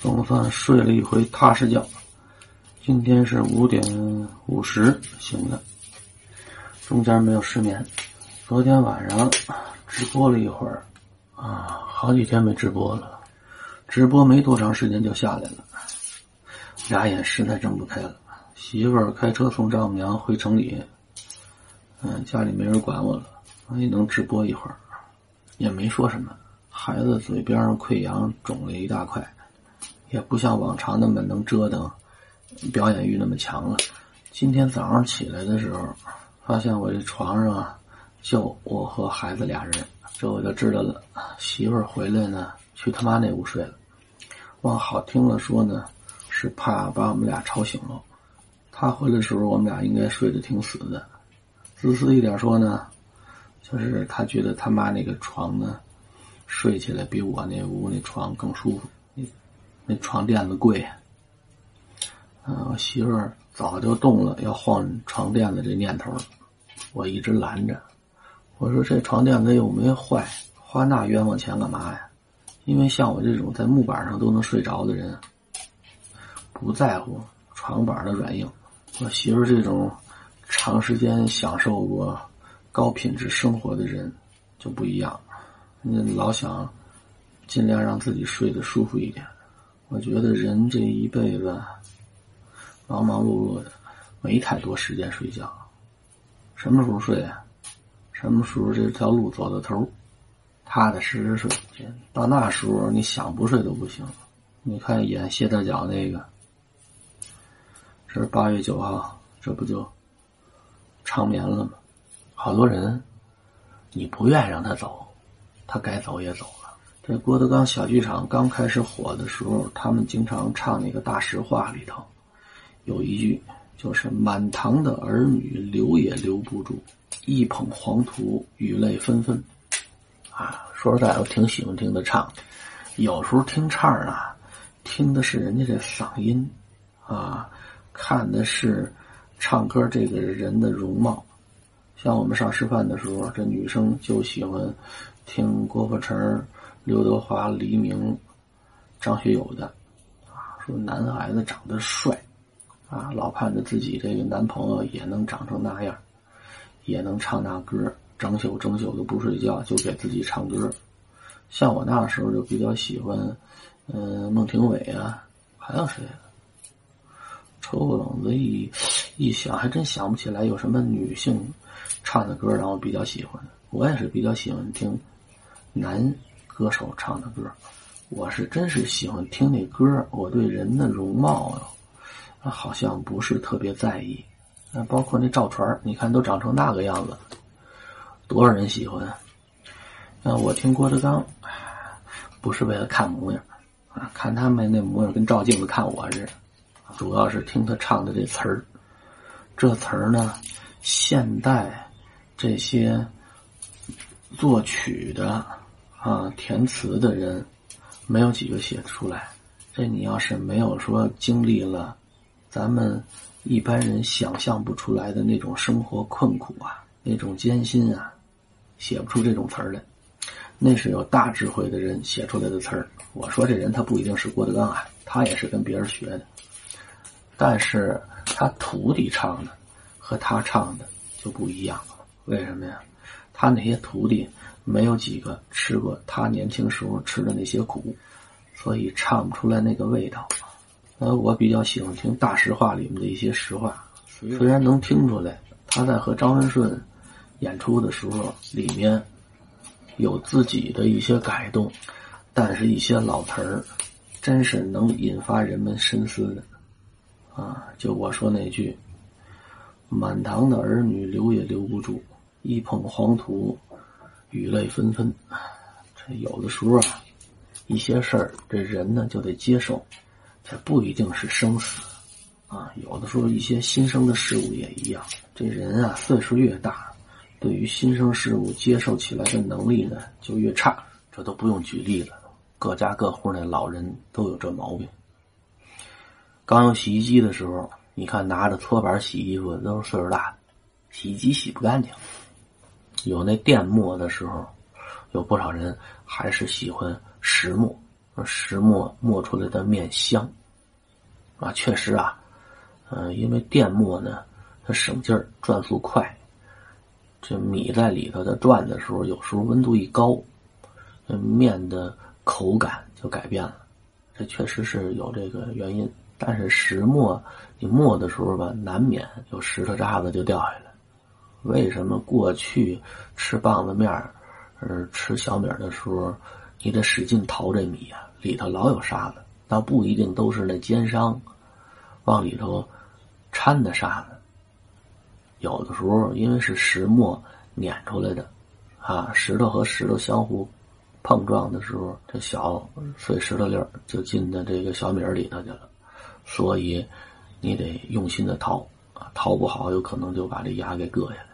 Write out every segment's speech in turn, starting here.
总算睡了一回踏实觉。今天是五点五十醒的，中间没有失眠。昨天晚上直播了一会儿，啊，好几天没直播了。直播没多长时间就下来了，俩眼实在睁不开了。媳妇儿开车送丈母娘回城里，嗯，家里没人管我了，也能直播一会儿，也没说什么。孩子嘴边上溃疡肿了一大块。也不像往常那么能折腾，表演欲那么强了。今天早上起来的时候，发现我这床上啊，就我和孩子俩人，这我就知道了。媳妇儿回来呢，去他妈那屋睡了。往好听了说呢，是怕把我们俩吵醒了。他回来的时候，我们俩应该睡得挺死的。自私一点说呢，就是他觉得他妈那个床呢，睡起来比我那屋那床更舒服。那床垫子贵，嗯，我媳妇儿早就动了要换床垫子这念头，我一直拦着。我说这床垫子又没坏，花那冤枉钱干嘛呀？因为像我这种在木板上都能睡着的人，不在乎床板的软硬。我媳妇儿这种长时间享受过高品质生活的人就不一样，你老想尽量让自己睡得舒服一点。我觉得人这一辈子忙忙碌碌的，没太多时间睡觉。什么时候睡啊？什么时候这条路走到头，踏踏实实睡。到那时候你想不睡都不行。你看演谢大脚那个，这是八月九号，这不就长眠了吗？好多人，你不愿意让他走，他该走也走了。这郭德纲小剧场刚开始火的时候，他们经常唱那个大实话里头，有一句就是“满堂的儿女留也留不住，一捧黄土雨泪纷纷”。啊，说实在，我挺喜欢听他唱。有时候听唱啊，听的是人家这嗓音，啊，看的是唱歌这个人的容貌。像我们上师范的时候，这女生就喜欢听郭富城。刘德华、黎明、张学友的，啊，说男孩子长得帅，啊，老盼着自己这个男朋友也能长成那样，也能唱那歌，整宿整宿的不睡觉就给自己唱歌。像我那时候就比较喜欢，嗯，孟庭苇啊，还有谁？抽个冷子一一想，还真想不起来有什么女性唱的歌让我比较喜欢。我也是比较喜欢听男。歌手唱的歌，我是真是喜欢听那歌。我对人的容貌啊，好像不是特别在意。那包括那赵传，你看都长成那个样子，多少人喜欢？那我听郭德纲，不是为了看模样啊，看他们那模样跟照镜子看我似的，主要是听他唱的这词儿。这词儿呢，现代这些作曲的。啊，填词的人没有几个写得出来。这你要是没有说经历了咱们一般人想象不出来的那种生活困苦啊，那种艰辛啊，写不出这种词儿来。那是有大智慧的人写出来的词儿。我说这人他不一定是郭德纲啊，他也是跟别人学的，但是他徒弟唱的和他唱的就不一样了。为什么呀？他那些徒弟。没有几个吃过他年轻时候吃的那些苦，所以唱不出来那个味道。呃，我比较喜欢听《大实话》里面的一些实话，虽然能听出来他在和张文顺演出的时候里面有自己的一些改动，但是一些老词儿真是能引发人们深思的。啊，就我说那句：“满堂的儿女留也留不住，一捧黄土。”雨泪纷纷，这有的时候啊，一些事儿，这人呢就得接受，这不一定是生死啊。有的时候一些新生的事物也一样，这人啊岁数越大，对于新生事物接受起来的能力呢就越差。这都不用举例了，各家各户那老人都有这毛病。刚用洗衣机的时候，你看拿着搓板洗衣服都是岁数大的，洗衣机洗不干净。有那电磨的时候，有不少人还是喜欢石磨，石磨磨出来的面香，啊，确实啊，嗯，因为电磨呢，它省劲儿，转速快，这米在里头的转的时候，有时候温度一高，那面的口感就改变了，这确实是有这个原因。但是石磨你磨的时候吧，难免有石头渣子就掉下来。为什么过去吃棒子面儿，吃小米的时候，你得使劲淘这米啊，里头老有沙子，倒不一定都是那奸商往里头掺的沙子。有的时候因为是石磨碾出来的，啊，石头和石头相互碰撞的时候，这小碎石头粒儿就进到这个小米里头去了。所以，你得用心的淘啊，掏不好有可能就把这牙给硌下来。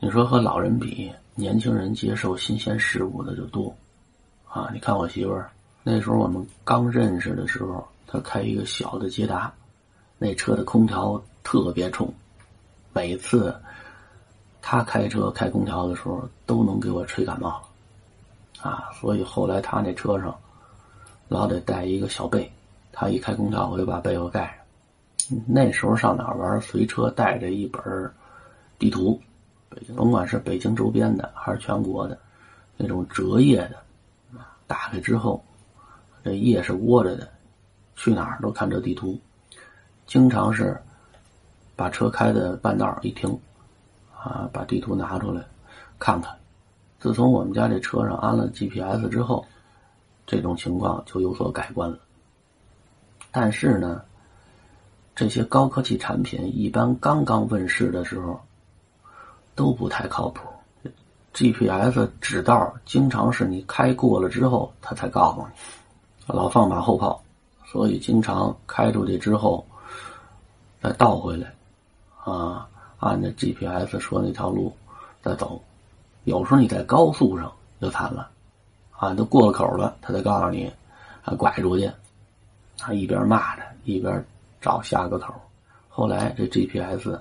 你说和老人比，年轻人接受新鲜事物的就多啊。你看我媳妇儿那时候我们刚认识的时候，她开一个小的捷达，那车的空调特别冲，每次她开车开空调的时候都能给我吹感冒了啊。所以后来她那车上老得带一个小被。他一开空调，我就把被子盖上。那时候上哪玩，随车带着一本地图，北京甭管是北京周边的还是全国的，那种折页的，打开之后，这页是窝着的，去哪儿都看这地图。经常是把车开的半道一停，啊，把地图拿出来看看。自从我们家这车上安了 GPS 之后，这种情况就有所改观了。但是呢，这些高科技产品一般刚刚问世的时候都不太靠谱。GPS 指道经常是你开过了之后，他才告诉你，老放马后炮，所以经常开出去之后再倒回来，啊，按照 GPS 说那条路再走。有时候你在高速上就惨了，啊，都过了口了，他才告诉你，啊，拐出去。他一边骂着，一边找下个口。后来这 GPS，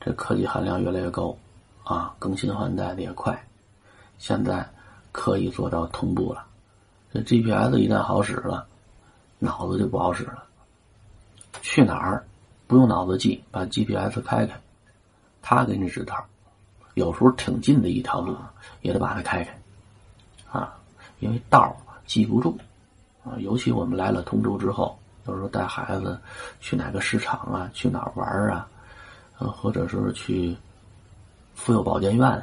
这科技含量越来越高，啊，更新换代的也快，现在可以做到同步了。这 GPS 一旦好使了，脑子就不好使了。去哪儿不用脑子记，把 GPS 开开，他给你指道。有时候挺近的一条路，也得把它开开，啊，因为道记不住。啊，尤其我们来了通州之后，有时候带孩子去哪个市场啊，去哪儿玩啊，呃，或者说是去妇幼保健院，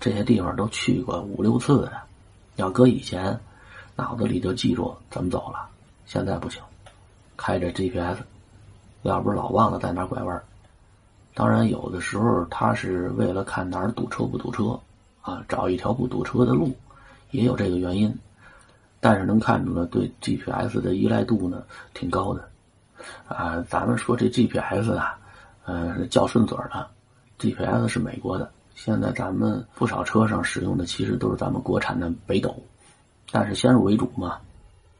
这些地方都去过五六次的。要搁以前，脑子里就记住怎么走了。现在不行，开着 GPS，要不是老忘了在哪拐弯。当然，有的时候他是为了看哪儿堵车不堵车，啊，找一条不堵车的路，也有这个原因。但是能看出来，对 GPS 的依赖度呢挺高的，啊，咱们说这 GPS 啊，呃，叫顺嘴的，GPS 是美国的，现在咱们不少车上使用的其实都是咱们国产的北斗，但是先入为主嘛，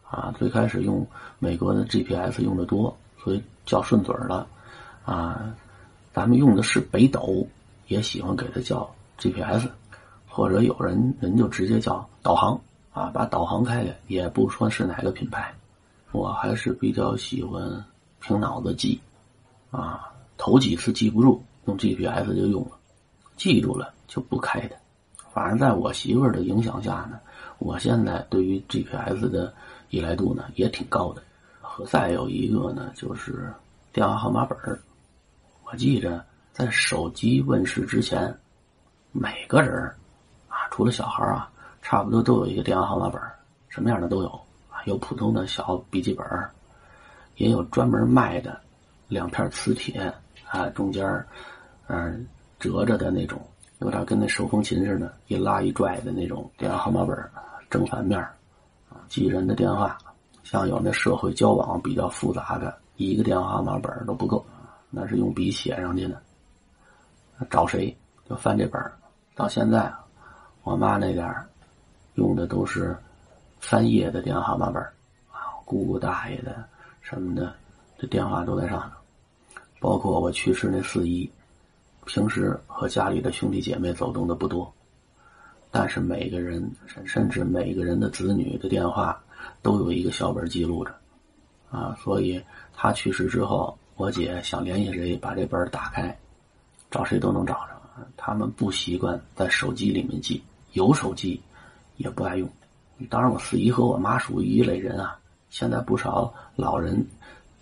啊，最开始用美国的 GPS 用的多，所以叫顺嘴了，啊，咱们用的是北斗，也喜欢给它叫 GPS，或者有人人就直接叫导航。啊，把导航开开，也不说是哪个品牌，我还是比较喜欢凭脑子记，啊，头几次记不住，用 GPS 就用了，记住了就不开它。反正在我媳妇儿的影响下呢，我现在对于 GPS 的依赖度呢也挺高的。和再有一个呢，就是电话号码本儿。我记着在手机问世之前，每个人啊，除了小孩啊。差不多都有一个电话号码本什么样的都有啊，有普通的小笔记本也有专门卖的两片磁铁啊，中间嗯折着的那种，有点跟那手风琴似的，一拉一拽的那种电话号码本正反面啊，记人的电话，像有那社会交往比较复杂的，一个电话号码本都不够，那是用笔写上去的，找谁就翻这本到现在，我妈那点用的都是翻页的电话号码本啊，姑姑大爷的什么的，电话都在上头。包括我去世那四姨，平时和家里的兄弟姐妹走动的不多，但是每个人甚甚至每个人的子女的电话都有一个小本记录着，啊，所以他去世之后，我姐想联系谁，把这本打开，找谁都能找着。他们不习惯在手机里面记，有手机也不爱用。当然，我四姨和我妈属于一类人啊。现在不少老人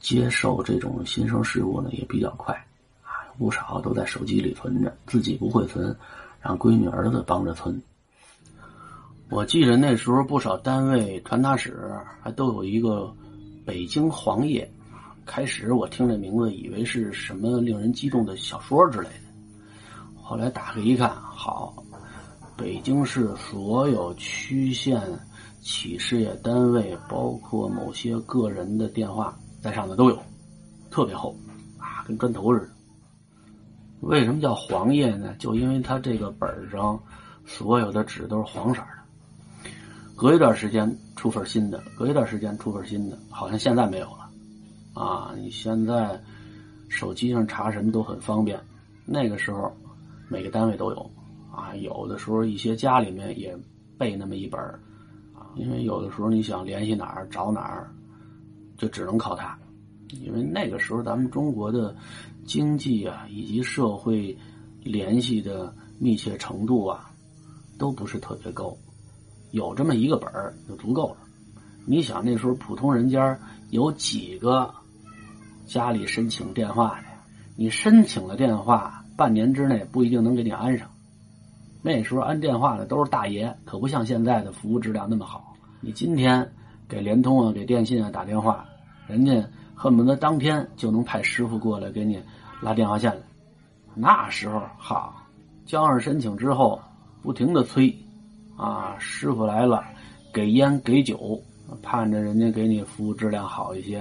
接受这种新生事物呢，也比较快啊，不少都在手机里存着，自己不会存，让闺女儿子帮着存。我记得那时候不少单位传达室还都有一个北京黄页，开始我听这名字以为是什么令人激动的小说之类的，后来打开一看，好，北京市所有区县企事业单位，包括某些个人的电话在上面都有，特别厚，啊，跟砖头似的。为什么叫黄页呢？就因为它这个本上所有的纸都是黄色的。隔一段时间出份新的，隔一段时间出份新的，好像现在没有了，啊！你现在手机上查什么都很方便，那个时候每个单位都有，啊，有的时候一些家里面也备那么一本，因为有的时候你想联系哪儿找哪儿，就只能靠它，因为那个时候咱们中国的经济啊以及社会联系的密切程度啊都不是特别高。有这么一个本儿就足够了。你想那时候普通人家有几个家里申请电话的？你申请了电话，半年之内不一定能给你安上。那时候安电话的都是大爷，可不像现在的服务质量那么好。你今天给联通啊、给电信啊打电话，人家恨不得当天就能派师傅过来给你拉电话线来。那时候好，交上申请之后，不停的催。啊，师傅来了，给烟给酒，盼着人家给你服务质量好一些，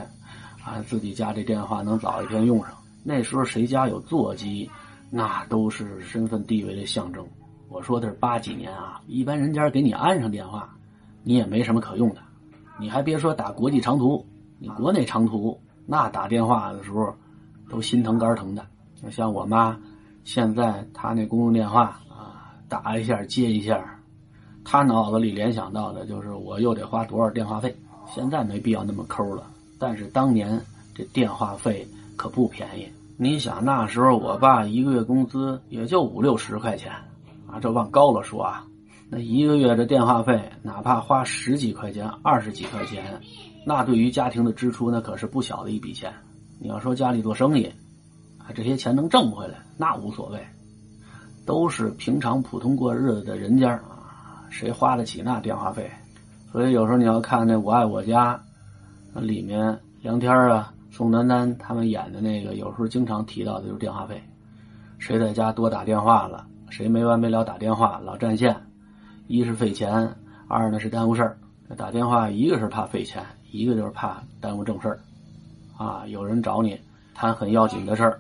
啊，自己家这电话能早一天用上。那时候谁家有座机，那都是身份地位的象征。我说的是八几年啊，一般人家给你安上电话，你也没什么可用的。你还别说打国际长途，你国内长途那打电话的时候，都心疼肝疼的。像我妈，现在她那公用电话啊，打一下接一下。她脑子里联想到的就是我又得花多少电话费，现在没必要那么抠了。但是当年这电话费可不便宜。你想那时候我爸一个月工资也就五六十块钱，啊，这往高了说啊，那一个月的电话费哪怕花十几块钱、二十几块钱，那对于家庭的支出那可是不小的一笔钱。你要说家里做生意，啊，这些钱能挣回来那无所谓，都是平常普通过日子的人家啊。谁花得起那电话费？所以有时候你要看那《我爱我家》，那里面梁天啊、宋丹丹他们演的那个，有时候经常提到的就是电话费。谁在家多打电话了，谁没完没了打电话老占线，一是费钱，二呢是耽误事儿。打电话一个是怕费钱，一个就是怕耽误正事儿。啊，有人找你谈很要紧的事儿，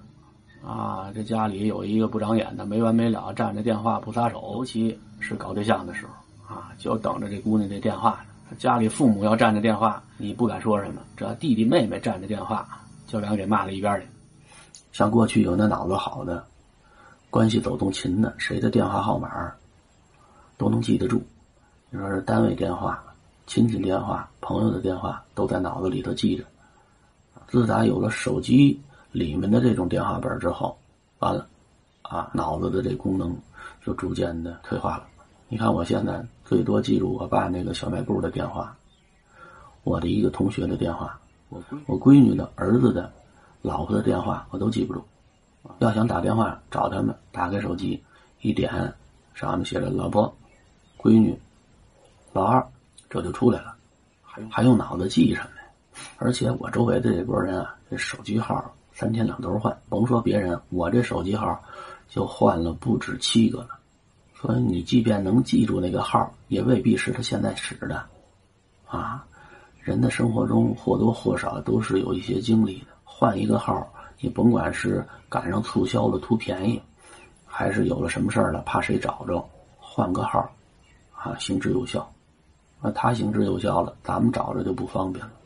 啊，这家里有一个不长眼的，没完没了占着电话不撒手，尤其是搞对象的时候。啊，就等着这姑娘这电话呢。家里父母要占着电话，你不敢说什么；只要弟弟妹妹占着电话，就让人给骂到一边去。像过去有那脑子好的、关系走动勤的，谁的电话号码都能记得住。你说是单位电话、亲戚电话、朋友的电话，都在脑子里头记着。自打有了手机里面的这种电话本之后，完了，啊，脑子的这功能就逐渐的退化了。你看我现在最多记住我爸那个小卖部的电话，我的一个同学的电话，我我闺女的儿子的老婆的电话我都记不住。要想打电话找他们，打开手机一点，上面写着老婆、闺女、老二，这就出来了。还还用脑子记什么呀？而且我周围的这波人啊，这手机号三天两头换，甭说别人，我这手机号就换了不止七个了。所以你即便能记住那个号，也未必是他现在使的，啊，人的生活中或多或少都是有一些经历的。换一个号，你甭管是赶上促销了图便宜，还是有了什么事儿了怕谁找着，换个号，啊，行之有效。啊他行之有效了，咱们找着就不方便了。